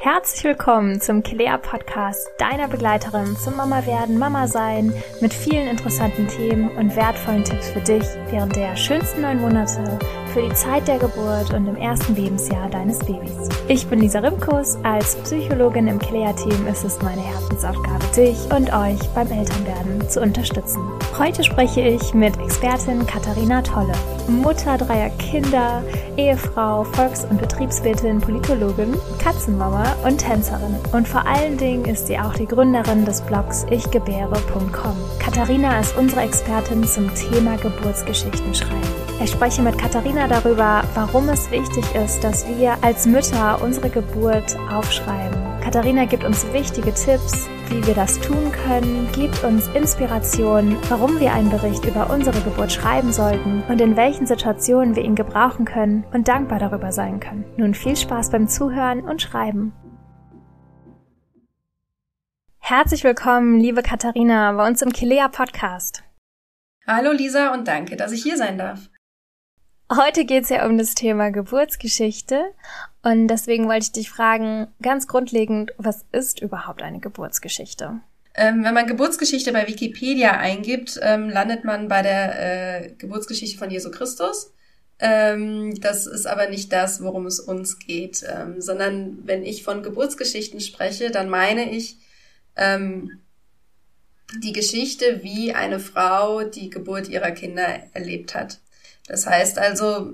Herzlich willkommen zum Kilea Podcast, deiner Begleiterin zum Mama werden, Mama sein, mit vielen interessanten Themen und wertvollen Tipps für dich während der schönsten neun Monate, für die Zeit der Geburt und im ersten Lebensjahr deines Babys. Ich bin Lisa Rimkus. Als Psychologin im Kilea-Team ist es meine Herzensaufgabe, dich und euch beim Elternwerden zu unterstützen. Heute spreche ich mit Expertin Katharina Tolle, Mutter dreier Kinder, Ehefrau, Volks- und Betriebswirtin, Politologin, Katzenmama und Tänzerin. Und vor allen Dingen ist sie auch die Gründerin des Blogs ichgebäre.com. Katharina ist unsere Expertin zum Thema Geburtsgeschichten schreiben. Ich spreche mit Katharina darüber, warum es wichtig ist, dass wir als Mütter unsere Geburt aufschreiben. Katharina gibt uns wichtige Tipps, wie wir das tun können, gibt uns Inspiration, warum wir einen Bericht über unsere Geburt schreiben sollten und in welchen Situationen wir ihn gebrauchen können und dankbar darüber sein können. Nun viel Spaß beim Zuhören und Schreiben. Herzlich willkommen, liebe Katharina, bei uns im Kilea Podcast. Hallo Lisa und danke, dass ich hier sein darf. Heute geht es ja um das Thema Geburtsgeschichte und deswegen wollte ich dich fragen, ganz grundlegend, was ist überhaupt eine Geburtsgeschichte? Ähm, wenn man Geburtsgeschichte bei Wikipedia eingibt, ähm, landet man bei der äh, Geburtsgeschichte von Jesu Christus. Ähm, das ist aber nicht das, worum es uns geht, ähm, sondern wenn ich von Geburtsgeschichten spreche, dann meine ich ähm, die Geschichte, wie eine Frau die Geburt ihrer Kinder erlebt hat. Das heißt also,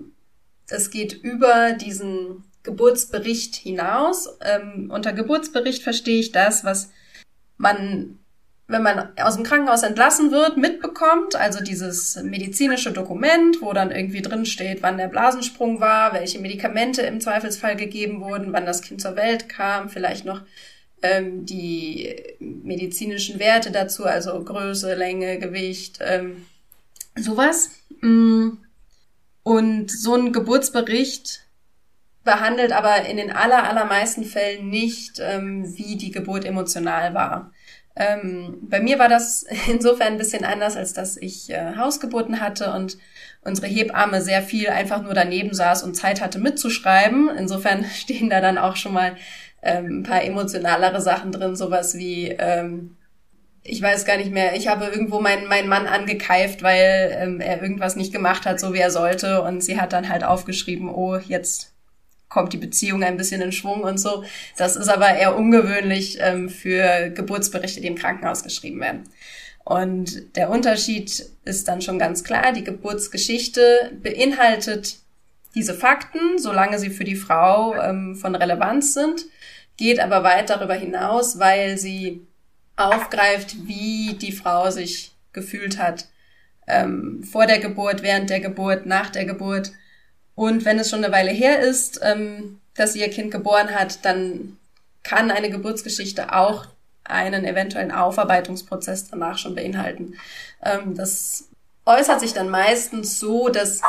es geht über diesen Geburtsbericht hinaus. Ähm, unter Geburtsbericht verstehe ich das, was man, wenn man aus dem Krankenhaus entlassen wird, mitbekommt. Also dieses medizinische Dokument, wo dann irgendwie drin steht, wann der Blasensprung war, welche Medikamente im Zweifelsfall gegeben wurden, wann das Kind zur Welt kam, vielleicht noch ähm, die medizinischen Werte dazu, also Größe, Länge, Gewicht, ähm, sowas. Mm. Und so ein Geburtsbericht behandelt aber in den aller, allermeisten Fällen nicht, ähm, wie die Geburt emotional war. Ähm, bei mir war das insofern ein bisschen anders, als dass ich äh, Hausgeburten hatte und unsere Hebamme sehr viel einfach nur daneben saß und Zeit hatte mitzuschreiben. Insofern stehen da dann auch schon mal ähm, ein paar emotionalere Sachen drin, sowas wie ähm, ich weiß gar nicht mehr, ich habe irgendwo meinen, meinen Mann angekeift, weil ähm, er irgendwas nicht gemacht hat, so wie er sollte. Und sie hat dann halt aufgeschrieben, oh, jetzt kommt die Beziehung ein bisschen in Schwung und so. Das ist aber eher ungewöhnlich ähm, für Geburtsberichte, die im Krankenhaus geschrieben werden. Und der Unterschied ist dann schon ganz klar. Die Geburtsgeschichte beinhaltet diese Fakten, solange sie für die Frau ähm, von Relevanz sind, geht aber weit darüber hinaus, weil sie aufgreift, wie die Frau sich gefühlt hat ähm, vor der Geburt, während der Geburt, nach der Geburt. Und wenn es schon eine Weile her ist, ähm, dass sie ihr Kind geboren hat, dann kann eine Geburtsgeschichte auch einen eventuellen Aufarbeitungsprozess danach schon beinhalten. Ähm, das äußert sich dann meistens so, dass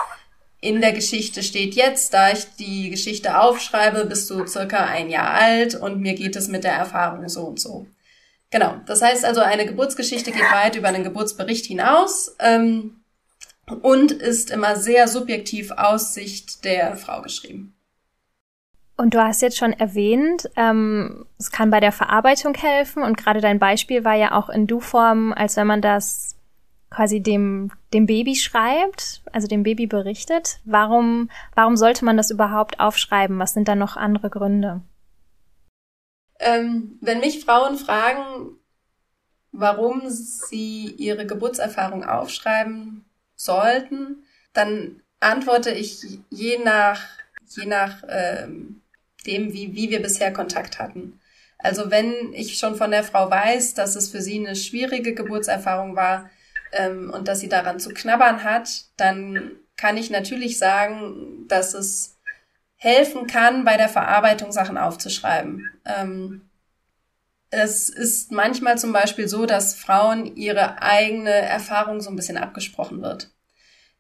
in der Geschichte steht jetzt, da ich die Geschichte aufschreibe, bist du circa ein Jahr alt und mir geht es mit der Erfahrung so und so. Genau, das heißt also, eine Geburtsgeschichte geht weit über einen Geburtsbericht hinaus ähm, und ist immer sehr subjektiv aus Sicht der Frau geschrieben. Und du hast jetzt schon erwähnt, ähm, es kann bei der Verarbeitung helfen und gerade dein Beispiel war ja auch in Du-Form, als wenn man das quasi dem, dem Baby schreibt, also dem Baby berichtet. Warum, warum sollte man das überhaupt aufschreiben? Was sind da noch andere Gründe? Ähm, wenn mich Frauen fragen, warum sie ihre Geburtserfahrung aufschreiben sollten, dann antworte ich je nach, je nach ähm, dem, wie, wie wir bisher Kontakt hatten. Also wenn ich schon von der Frau weiß, dass es für sie eine schwierige Geburtserfahrung war ähm, und dass sie daran zu knabbern hat, dann kann ich natürlich sagen, dass es helfen kann, bei der Verarbeitung Sachen aufzuschreiben. Ähm, es ist manchmal zum Beispiel so, dass Frauen ihre eigene Erfahrung so ein bisschen abgesprochen wird.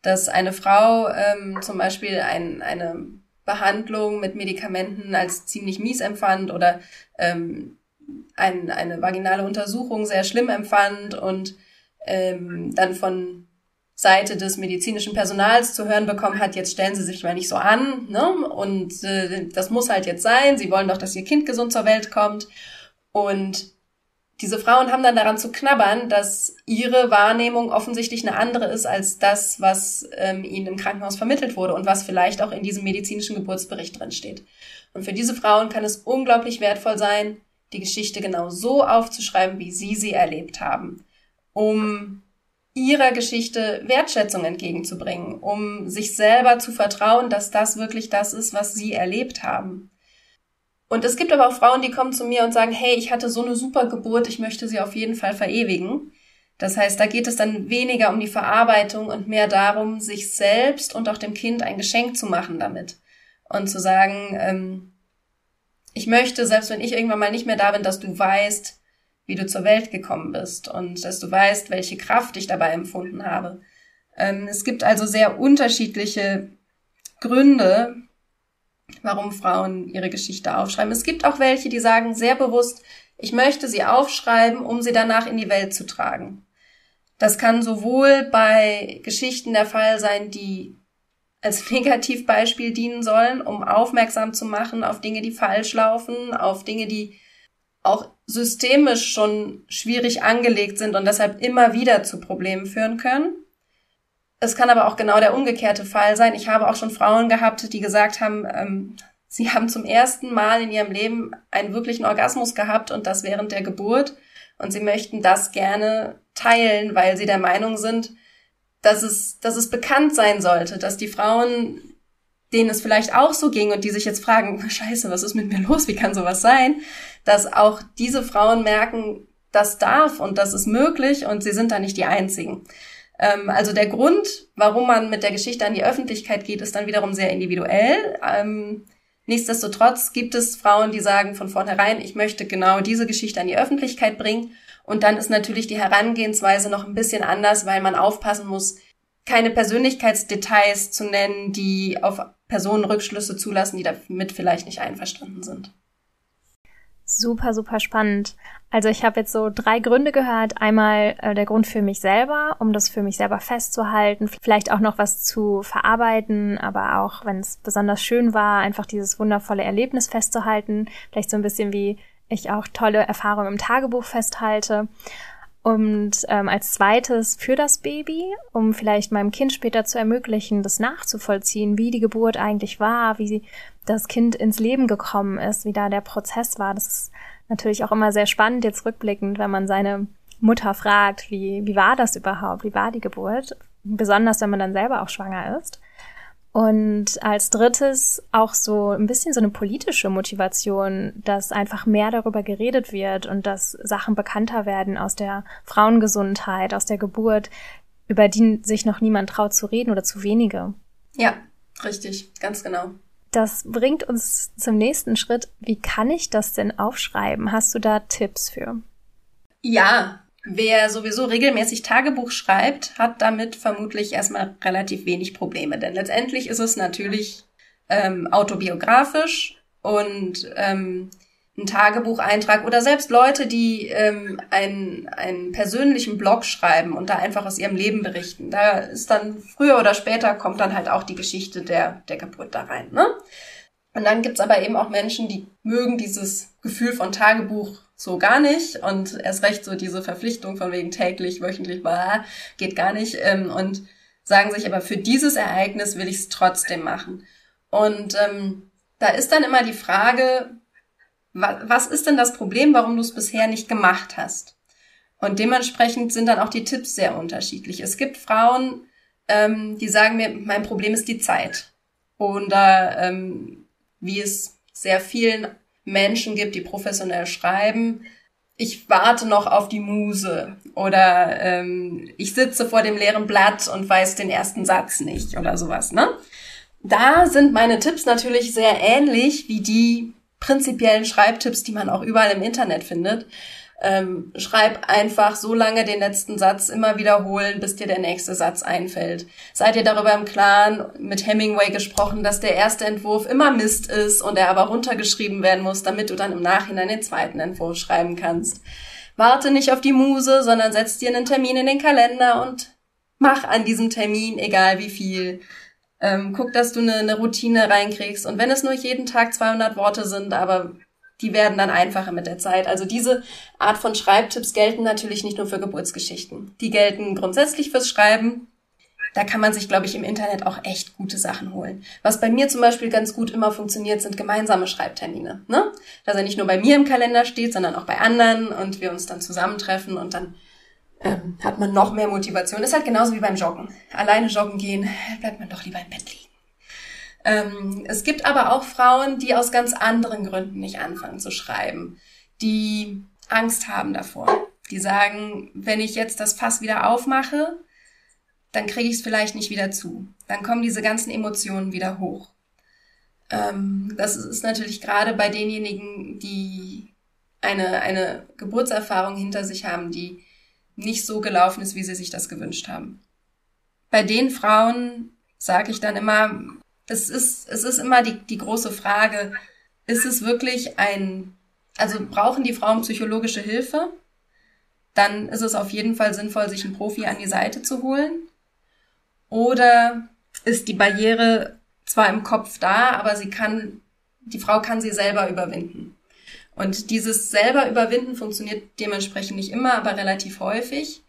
Dass eine Frau ähm, zum Beispiel ein, eine Behandlung mit Medikamenten als ziemlich mies empfand oder ähm, ein, eine vaginale Untersuchung sehr schlimm empfand und ähm, dann von Seite des medizinischen Personals zu hören bekommen hat, jetzt stellen Sie sich mal nicht so an, ne? Und äh, das muss halt jetzt sein. Sie wollen doch, dass Ihr Kind gesund zur Welt kommt. Und diese Frauen haben dann daran zu knabbern, dass ihre Wahrnehmung offensichtlich eine andere ist als das, was ähm, ihnen im Krankenhaus vermittelt wurde und was vielleicht auch in diesem medizinischen Geburtsbericht drin steht. Und für diese Frauen kann es unglaublich wertvoll sein, die Geschichte genau so aufzuschreiben, wie sie sie erlebt haben, um ihrer Geschichte Wertschätzung entgegenzubringen, um sich selber zu vertrauen, dass das wirklich das ist, was sie erlebt haben. Und es gibt aber auch Frauen, die kommen zu mir und sagen, hey, ich hatte so eine super Geburt, ich möchte sie auf jeden Fall verewigen. Das heißt, da geht es dann weniger um die Verarbeitung und mehr darum, sich selbst und auch dem Kind ein Geschenk zu machen damit. Und zu sagen, ähm, ich möchte, selbst wenn ich irgendwann mal nicht mehr da bin, dass du weißt, wie du zur Welt gekommen bist und dass du weißt, welche Kraft ich dabei empfunden habe. Ähm, es gibt also sehr unterschiedliche Gründe, warum Frauen ihre Geschichte aufschreiben. Es gibt auch welche, die sagen sehr bewusst, ich möchte sie aufschreiben, um sie danach in die Welt zu tragen. Das kann sowohl bei Geschichten der Fall sein, die als Negativbeispiel dienen sollen, um aufmerksam zu machen auf Dinge, die falsch laufen, auf Dinge, die auch systemisch schon schwierig angelegt sind und deshalb immer wieder zu Problemen führen können. Es kann aber auch genau der umgekehrte Fall sein. Ich habe auch schon Frauen gehabt, die gesagt haben, ähm, sie haben zum ersten Mal in ihrem Leben einen wirklichen Orgasmus gehabt und das während der Geburt. Und sie möchten das gerne teilen, weil sie der Meinung sind, dass es, dass es bekannt sein sollte, dass die Frauen, denen es vielleicht auch so ging und die sich jetzt fragen, scheiße, was ist mit mir los? Wie kann sowas sein? Dass auch diese Frauen merken, das darf und das ist möglich und sie sind da nicht die einzigen. Ähm, also der Grund, warum man mit der Geschichte an die Öffentlichkeit geht, ist dann wiederum sehr individuell. Ähm, nichtsdestotrotz gibt es Frauen, die sagen von vornherein, ich möchte genau diese Geschichte an die Öffentlichkeit bringen. Und dann ist natürlich die Herangehensweise noch ein bisschen anders, weil man aufpassen muss, keine Persönlichkeitsdetails zu nennen, die auf Personen Rückschlüsse zulassen, die damit vielleicht nicht einverstanden sind. Super, super spannend. Also ich habe jetzt so drei Gründe gehört. Einmal äh, der Grund für mich selber, um das für mich selber festzuhalten, vielleicht auch noch was zu verarbeiten, aber auch wenn es besonders schön war, einfach dieses wundervolle Erlebnis festzuhalten. Vielleicht so ein bisschen wie ich auch tolle Erfahrungen im Tagebuch festhalte. Und ähm, als zweites für das Baby, um vielleicht meinem Kind später zu ermöglichen, das nachzuvollziehen, wie die Geburt eigentlich war, wie das Kind ins Leben gekommen ist, wie da der Prozess war. Das ist natürlich auch immer sehr spannend, jetzt rückblickend, wenn man seine Mutter fragt, wie, wie war das überhaupt, wie war die Geburt, besonders wenn man dann selber auch schwanger ist. Und als drittes auch so ein bisschen so eine politische Motivation, dass einfach mehr darüber geredet wird und dass Sachen bekannter werden aus der Frauengesundheit, aus der Geburt, über die sich noch niemand traut zu reden oder zu wenige. Ja, richtig, ganz genau. Das bringt uns zum nächsten Schritt. Wie kann ich das denn aufschreiben? Hast du da Tipps für? Ja, Wer sowieso regelmäßig Tagebuch schreibt, hat damit vermutlich erstmal relativ wenig Probleme, denn letztendlich ist es natürlich ähm, autobiografisch und ähm, ein Tagebucheintrag oder selbst Leute, die ähm, einen, einen persönlichen Blog schreiben und da einfach aus ihrem Leben berichten. Da ist dann früher oder später kommt dann halt auch die Geschichte der, der Geburt da rein. Ne? Und dann gibt's aber eben auch Menschen, die mögen dieses Gefühl von Tagebuch so gar nicht und erst recht so diese Verpflichtung von wegen täglich, wöchentlich, blah, geht gar nicht ähm, und sagen sich aber für dieses Ereignis will ich es trotzdem machen. Und ähm, da ist dann immer die Frage, wa was ist denn das Problem, warum du es bisher nicht gemacht hast? Und dementsprechend sind dann auch die Tipps sehr unterschiedlich. Es gibt Frauen, ähm, die sagen mir, mein Problem ist die Zeit. Oder ähm, wie es sehr vielen Menschen gibt, die professionell schreiben, ich warte noch auf die Muse oder ähm, ich sitze vor dem leeren Blatt und weiß den ersten Satz nicht oder sowas. Ne? Da sind meine Tipps natürlich sehr ähnlich wie die prinzipiellen Schreibtipps, die man auch überall im Internet findet. Ähm, schreib einfach so lange den letzten Satz immer wiederholen, bis dir der nächste Satz einfällt. Seid ihr darüber im Klaren, mit Hemingway gesprochen, dass der erste Entwurf immer Mist ist und er aber runtergeschrieben werden muss, damit du dann im Nachhinein den zweiten Entwurf schreiben kannst. Warte nicht auf die Muse, sondern setz dir einen Termin in den Kalender und mach an diesem Termin, egal wie viel. Ähm, guck, dass du eine, eine Routine reinkriegst. Und wenn es nur jeden Tag 200 Worte sind, aber die werden dann einfacher mit der Zeit. Also diese Art von Schreibtipps gelten natürlich nicht nur für Geburtsgeschichten. Die gelten grundsätzlich fürs Schreiben. Da kann man sich, glaube ich, im Internet auch echt gute Sachen holen. Was bei mir zum Beispiel ganz gut immer funktioniert, sind gemeinsame Schreibtermine. Ne? Dass er nicht nur bei mir im Kalender steht, sondern auch bei anderen und wir uns dann zusammentreffen und dann ähm, hat man noch mehr Motivation. Ist halt genauso wie beim Joggen. Alleine joggen gehen, bleibt man doch lieber im Bett liegen. Ähm, es gibt aber auch Frauen, die aus ganz anderen Gründen nicht anfangen zu schreiben, die Angst haben davor. Die sagen, wenn ich jetzt das Fass wieder aufmache, dann kriege ich es vielleicht nicht wieder zu. Dann kommen diese ganzen Emotionen wieder hoch. Ähm, das ist natürlich gerade bei denjenigen, die eine, eine Geburtserfahrung hinter sich haben, die nicht so gelaufen ist, wie sie sich das gewünscht haben. Bei den Frauen sage ich dann immer, es ist, es ist immer die, die große Frage, ist es wirklich ein, also brauchen die Frauen psychologische Hilfe? Dann ist es auf jeden Fall sinnvoll, sich einen Profi an die Seite zu holen. Oder ist die Barriere zwar im Kopf da, aber sie kann, die Frau kann sie selber überwinden. Und dieses selber überwinden funktioniert dementsprechend nicht immer, aber relativ häufig.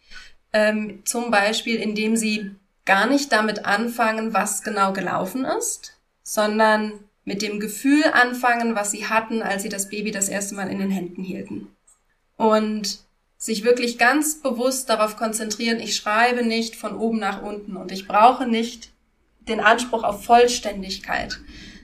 Ähm, zum Beispiel, indem sie gar nicht damit anfangen, was genau gelaufen ist, sondern mit dem Gefühl anfangen, was sie hatten, als sie das Baby das erste Mal in den Händen hielten. Und sich wirklich ganz bewusst darauf konzentrieren, ich schreibe nicht von oben nach unten und ich brauche nicht den Anspruch auf Vollständigkeit,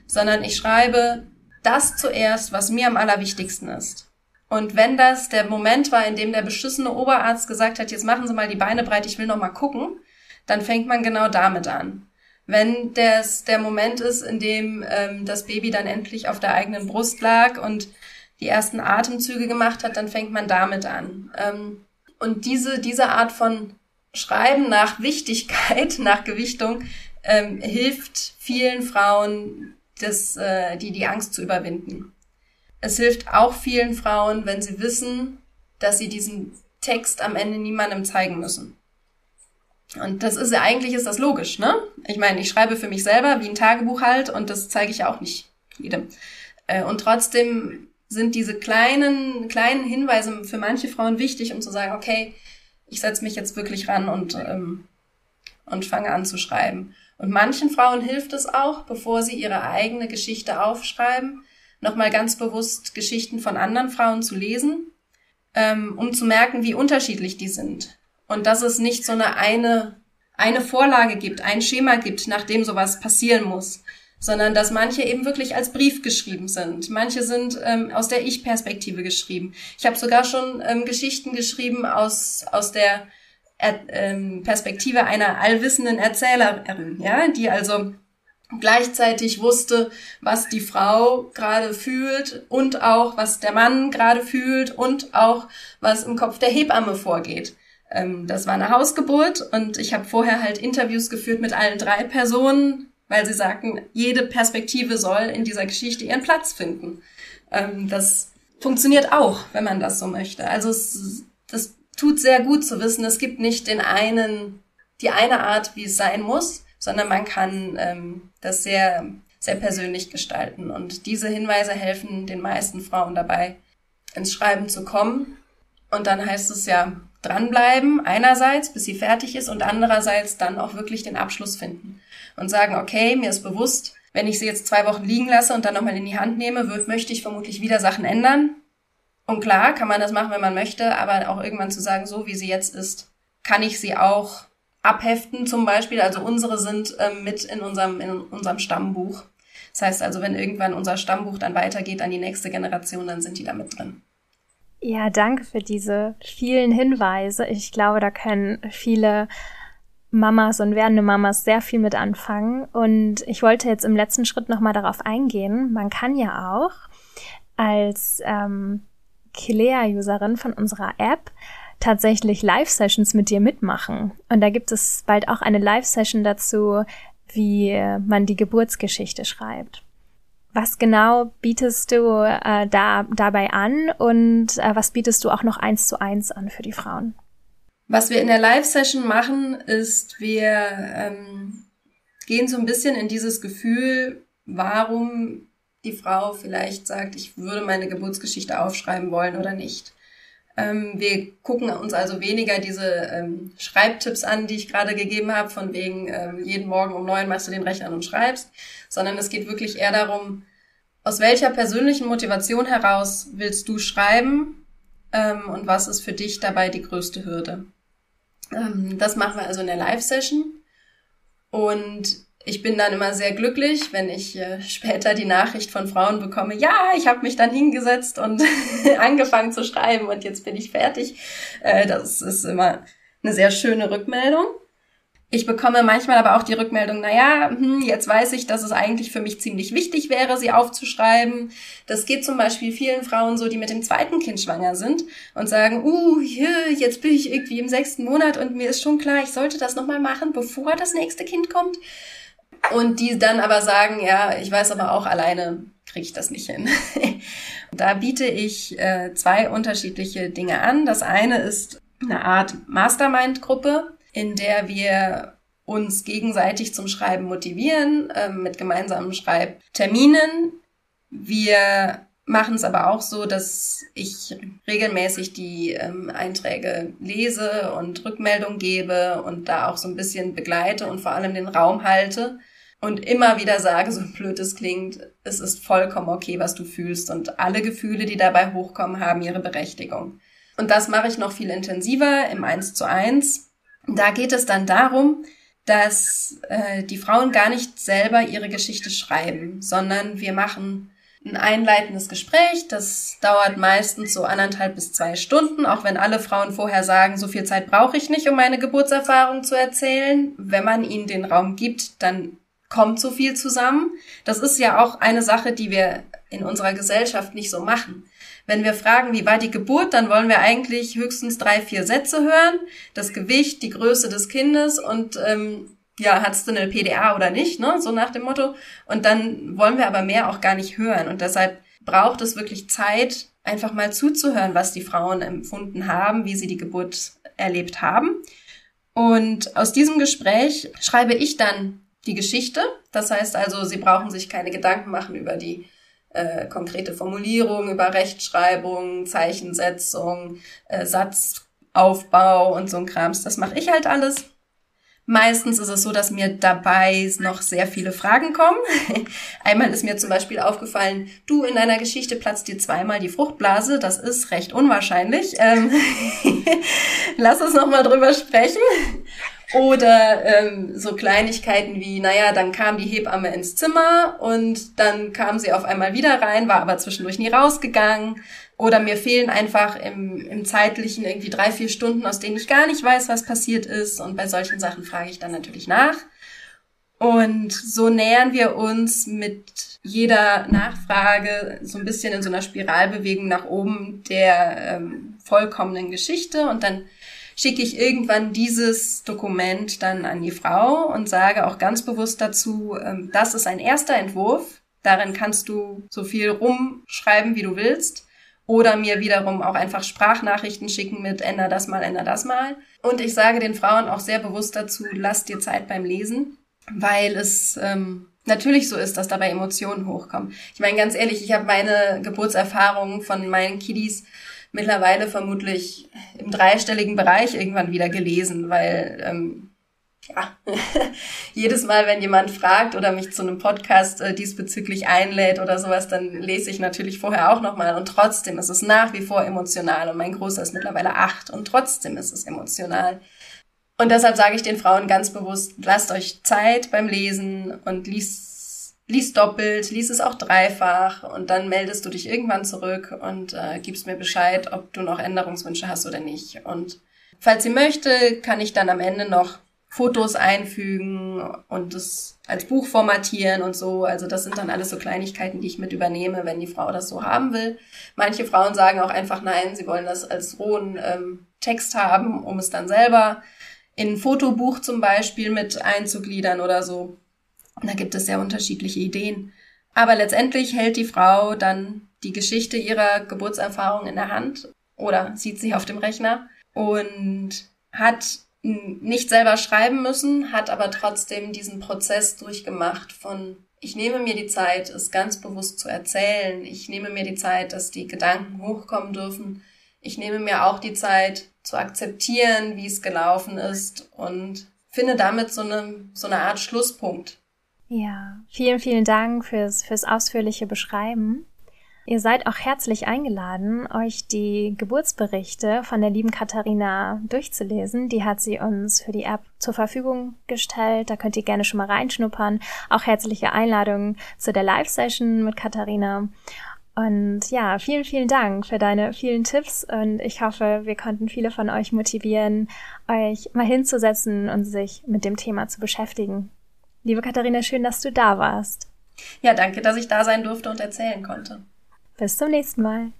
sondern ich schreibe das zuerst, was mir am allerwichtigsten ist. Und wenn das der Moment war, in dem der beschissene Oberarzt gesagt hat, jetzt machen Sie mal die Beine breit, ich will noch mal gucken, dann fängt man genau damit an. Wenn das der Moment ist, in dem ähm, das Baby dann endlich auf der eigenen Brust lag und die ersten Atemzüge gemacht hat, dann fängt man damit an. Ähm, und diese, diese Art von Schreiben nach Wichtigkeit, nach Gewichtung, ähm, hilft vielen Frauen, das, äh, die, die Angst zu überwinden. Es hilft auch vielen Frauen, wenn sie wissen, dass sie diesen Text am Ende niemandem zeigen müssen. Und das ist ja eigentlich ist das logisch, ne? Ich meine, ich schreibe für mich selber wie ein Tagebuch halt und das zeige ich auch nicht jedem. Äh, und trotzdem sind diese kleinen, kleinen Hinweise für manche Frauen wichtig, um zu sagen, okay, ich setze mich jetzt wirklich ran und, ähm, und fange an zu schreiben. Und manchen Frauen hilft es auch, bevor sie ihre eigene Geschichte aufschreiben, nochmal ganz bewusst Geschichten von anderen Frauen zu lesen, ähm, um zu merken, wie unterschiedlich die sind. Und dass es nicht so eine, eine, eine Vorlage gibt, ein Schema gibt, nach dem sowas passieren muss, sondern dass manche eben wirklich als Brief geschrieben sind. Manche sind ähm, aus der Ich-Perspektive geschrieben. Ich habe sogar schon ähm, Geschichten geschrieben aus, aus der er ähm, Perspektive einer allwissenden Erzählerin, ja, die also gleichzeitig wusste, was die Frau gerade fühlt und auch was der Mann gerade fühlt und auch was im Kopf der Hebamme vorgeht. Ähm, das war eine Hausgeburt und ich habe vorher halt Interviews geführt mit allen drei Personen, weil sie sagten, jede Perspektive soll in dieser Geschichte ihren Platz finden. Ähm, das funktioniert auch, wenn man das so möchte. Also es, das tut sehr gut zu wissen, es gibt nicht den einen, die eine Art, wie es sein muss, sondern man kann ähm, das sehr, sehr persönlich gestalten. Und diese Hinweise helfen den meisten Frauen dabei, ins Schreiben zu kommen. Und dann heißt es ja, dranbleiben, einerseits, bis sie fertig ist und andererseits dann auch wirklich den Abschluss finden und sagen, okay, mir ist bewusst, wenn ich sie jetzt zwei Wochen liegen lasse und dann nochmal in die Hand nehme, wird, möchte ich vermutlich wieder Sachen ändern. Und klar, kann man das machen, wenn man möchte, aber auch irgendwann zu sagen, so wie sie jetzt ist, kann ich sie auch abheften zum Beispiel. Also unsere sind ähm, mit in unserem, in unserem Stammbuch. Das heißt also, wenn irgendwann unser Stammbuch dann weitergeht an die nächste Generation, dann sind die da mit drin. Ja, danke für diese vielen Hinweise. Ich glaube, da können viele Mamas und werdende Mamas sehr viel mit anfangen. Und ich wollte jetzt im letzten Schritt nochmal darauf eingehen. Man kann ja auch als ähm, Kilea-Userin von unserer App tatsächlich Live-Sessions mit dir mitmachen. Und da gibt es bald auch eine Live-Session dazu, wie man die Geburtsgeschichte schreibt. Was genau bietest du äh, da dabei an und äh, was bietest du auch noch eins zu eins an für die Frauen? Was wir in der Live-Session machen, ist, wir ähm, gehen so ein bisschen in dieses Gefühl, warum die Frau vielleicht sagt, ich würde meine Geburtsgeschichte aufschreiben wollen oder nicht. Ähm, wir gucken uns also weniger diese ähm, Schreibtipps an, die ich gerade gegeben habe, von wegen ähm, jeden Morgen um neun machst du den Rechner und schreibst, sondern es geht wirklich eher darum, aus welcher persönlichen Motivation heraus willst du schreiben ähm, und was ist für dich dabei die größte Hürde. Ähm, das machen wir also in der Live-Session und ich bin dann immer sehr glücklich, wenn ich äh, später die Nachricht von Frauen bekomme, ja, ich habe mich dann hingesetzt und angefangen zu schreiben und jetzt bin ich fertig. Äh, das ist immer eine sehr schöne Rückmeldung. Ich bekomme manchmal aber auch die Rückmeldung, naja, hm, jetzt weiß ich, dass es eigentlich für mich ziemlich wichtig wäre, sie aufzuschreiben. Das geht zum Beispiel vielen Frauen so, die mit dem zweiten Kind schwanger sind und sagen, uh, jetzt bin ich irgendwie im sechsten Monat und mir ist schon klar, ich sollte das nochmal machen, bevor das nächste Kind kommt. Und die dann aber sagen, ja, ich weiß aber auch alleine kriege ich das nicht hin. da biete ich äh, zwei unterschiedliche Dinge an. Das eine ist eine Art Mastermind-Gruppe, in der wir uns gegenseitig zum Schreiben motivieren, äh, mit gemeinsamen Schreibterminen. Wir machen es aber auch so, dass ich regelmäßig die ähm, Einträge lese und Rückmeldung gebe und da auch so ein bisschen begleite und vor allem den Raum halte und immer wieder sage, so blöd es klingt, es ist vollkommen okay, was du fühlst und alle Gefühle, die dabei hochkommen, haben ihre Berechtigung. Und das mache ich noch viel intensiver im Eins zu eins. Da geht es dann darum, dass äh, die Frauen gar nicht selber ihre Geschichte schreiben, sondern wir machen ein einleitendes Gespräch. Das dauert meistens so anderthalb bis zwei Stunden, auch wenn alle Frauen vorher sagen, so viel Zeit brauche ich nicht, um meine Geburtserfahrung zu erzählen. Wenn man ihnen den Raum gibt, dann kommt so viel zusammen. Das ist ja auch eine Sache, die wir in unserer Gesellschaft nicht so machen. Wenn wir fragen, wie war die Geburt, dann wollen wir eigentlich höchstens drei, vier Sätze hören. Das Gewicht, die Größe des Kindes und ähm, ja, hattest du eine PDA oder nicht, ne? So nach dem Motto. Und dann wollen wir aber mehr auch gar nicht hören. Und deshalb braucht es wirklich Zeit, einfach mal zuzuhören, was die Frauen empfunden haben, wie sie die Geburt erlebt haben. Und aus diesem Gespräch schreibe ich dann die Geschichte. Das heißt also, Sie brauchen sich keine Gedanken machen über die äh, konkrete Formulierung, über Rechtschreibung, Zeichensetzung, äh, Satzaufbau und so ein Krams. Das mache ich halt alles. Meistens ist es so, dass mir dabei noch sehr viele Fragen kommen. Einmal ist mir zum Beispiel aufgefallen, du in deiner Geschichte platzt dir zweimal die Fruchtblase. Das ist recht unwahrscheinlich. Ähm Lass uns noch mal drüber sprechen. Oder ähm, so Kleinigkeiten wie, naja, dann kam die Hebamme ins Zimmer und dann kam sie auf einmal wieder rein, war aber zwischendurch nie rausgegangen. Oder mir fehlen einfach im, im zeitlichen irgendwie drei, vier Stunden, aus denen ich gar nicht weiß, was passiert ist. Und bei solchen Sachen frage ich dann natürlich nach. Und so nähern wir uns mit jeder Nachfrage so ein bisschen in so einer Spiralbewegung nach oben der ähm, vollkommenen Geschichte. Und dann schicke ich irgendwann dieses Dokument dann an die Frau und sage auch ganz bewusst dazu, ähm, das ist ein erster Entwurf. Darin kannst du so viel rumschreiben, wie du willst. Oder mir wiederum auch einfach Sprachnachrichten schicken mit änder das mal, änder das mal. Und ich sage den Frauen auch sehr bewusst dazu, lass dir Zeit beim Lesen, weil es ähm, natürlich so ist, dass dabei Emotionen hochkommen. Ich meine, ganz ehrlich, ich habe meine Geburtserfahrungen von meinen Kiddies mittlerweile vermutlich im dreistelligen Bereich irgendwann wieder gelesen, weil ähm, ja, jedes Mal, wenn jemand fragt oder mich zu einem Podcast äh, diesbezüglich einlädt oder sowas, dann lese ich natürlich vorher auch nochmal und trotzdem ist es nach wie vor emotional und mein Großer ist mittlerweile acht und trotzdem ist es emotional. Und deshalb sage ich den Frauen ganz bewusst, lasst euch Zeit beim Lesen und liest, liest doppelt, liest es auch dreifach und dann meldest du dich irgendwann zurück und äh, gibst mir Bescheid, ob du noch Änderungswünsche hast oder nicht. Und falls sie möchte, kann ich dann am Ende noch Fotos einfügen und das als Buch formatieren und so. Also das sind dann alles so Kleinigkeiten, die ich mit übernehme, wenn die Frau das so haben will. Manche Frauen sagen auch einfach nein, sie wollen das als rohen ähm, Text haben, um es dann selber in ein Fotobuch zum Beispiel mit einzugliedern oder so. Da gibt es sehr unterschiedliche Ideen. Aber letztendlich hält die Frau dann die Geschichte ihrer Geburtserfahrung in der Hand oder sieht sie auf dem Rechner und hat nicht selber schreiben müssen, hat aber trotzdem diesen Prozess durchgemacht von ich nehme mir die Zeit, es ganz bewusst zu erzählen. Ich nehme mir die Zeit, dass die Gedanken hochkommen dürfen. Ich nehme mir auch die Zeit zu akzeptieren, wie es gelaufen ist und finde damit so eine, so eine Art Schlusspunkt. Ja, vielen, vielen Dank fürs, fürs ausführliche Beschreiben. Ihr seid auch herzlich eingeladen, euch die Geburtsberichte von der lieben Katharina durchzulesen. Die hat sie uns für die App zur Verfügung gestellt. Da könnt ihr gerne schon mal reinschnuppern. Auch herzliche Einladungen zu der Live-Session mit Katharina. Und ja, vielen, vielen Dank für deine vielen Tipps und ich hoffe, wir konnten viele von euch motivieren, euch mal hinzusetzen und sich mit dem Thema zu beschäftigen. Liebe Katharina, schön, dass du da warst. Ja, danke, dass ich da sein durfte und erzählen konnte. Bis zum nächsten Mal.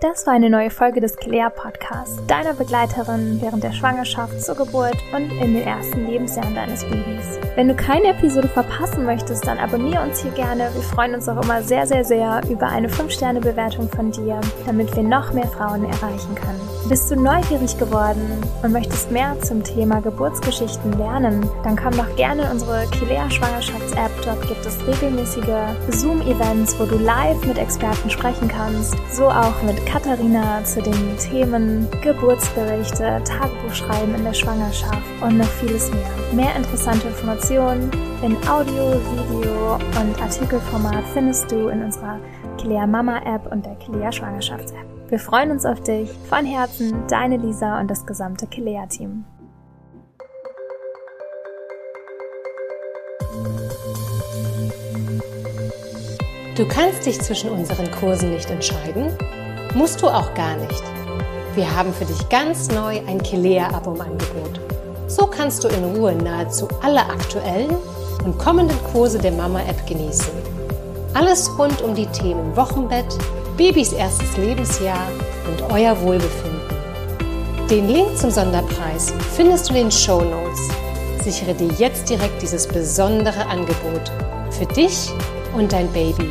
Das war eine neue Folge des Claire Podcasts, deiner Begleiterin während der Schwangerschaft, zur Geburt und in den ersten Lebensjahren deines Babys. Wenn du keine Episode verpassen möchtest, dann abonniere uns hier gerne. Wir freuen uns auch immer sehr, sehr, sehr über eine 5-Sterne-Bewertung von dir, damit wir noch mehr Frauen erreichen können. Bist du neugierig geworden und möchtest mehr zum Thema Geburtsgeschichten lernen, dann komm doch gerne in unsere Kilea Schwangerschafts-App. Dort gibt es regelmäßige Zoom-Events, wo du live mit Experten sprechen kannst, so auch mit Katharina zu den Themen Geburtsberichte, Tagebuchschreiben in der Schwangerschaft und noch vieles mehr. Mehr interessante Informationen in Audio, Video und Artikelformat findest du in unserer Kilea Mama App und der Kilea Schwangerschafts App. Wir freuen uns auf dich. Von Herzen, deine Lisa und das gesamte Kilea Team. Du kannst dich zwischen unseren Kursen nicht entscheiden? Musst du auch gar nicht. Wir haben für dich ganz neu ein Kilea-Abo im Angebot. So kannst du in Ruhe nahezu alle aktuellen und kommenden Kurse der Mama-App genießen. Alles rund um die Themen Wochenbett, Babys erstes Lebensjahr und euer Wohlbefinden. Den Link zum Sonderpreis findest du in den Show Notes. Sichere dir jetzt direkt dieses besondere Angebot für dich und dein Baby.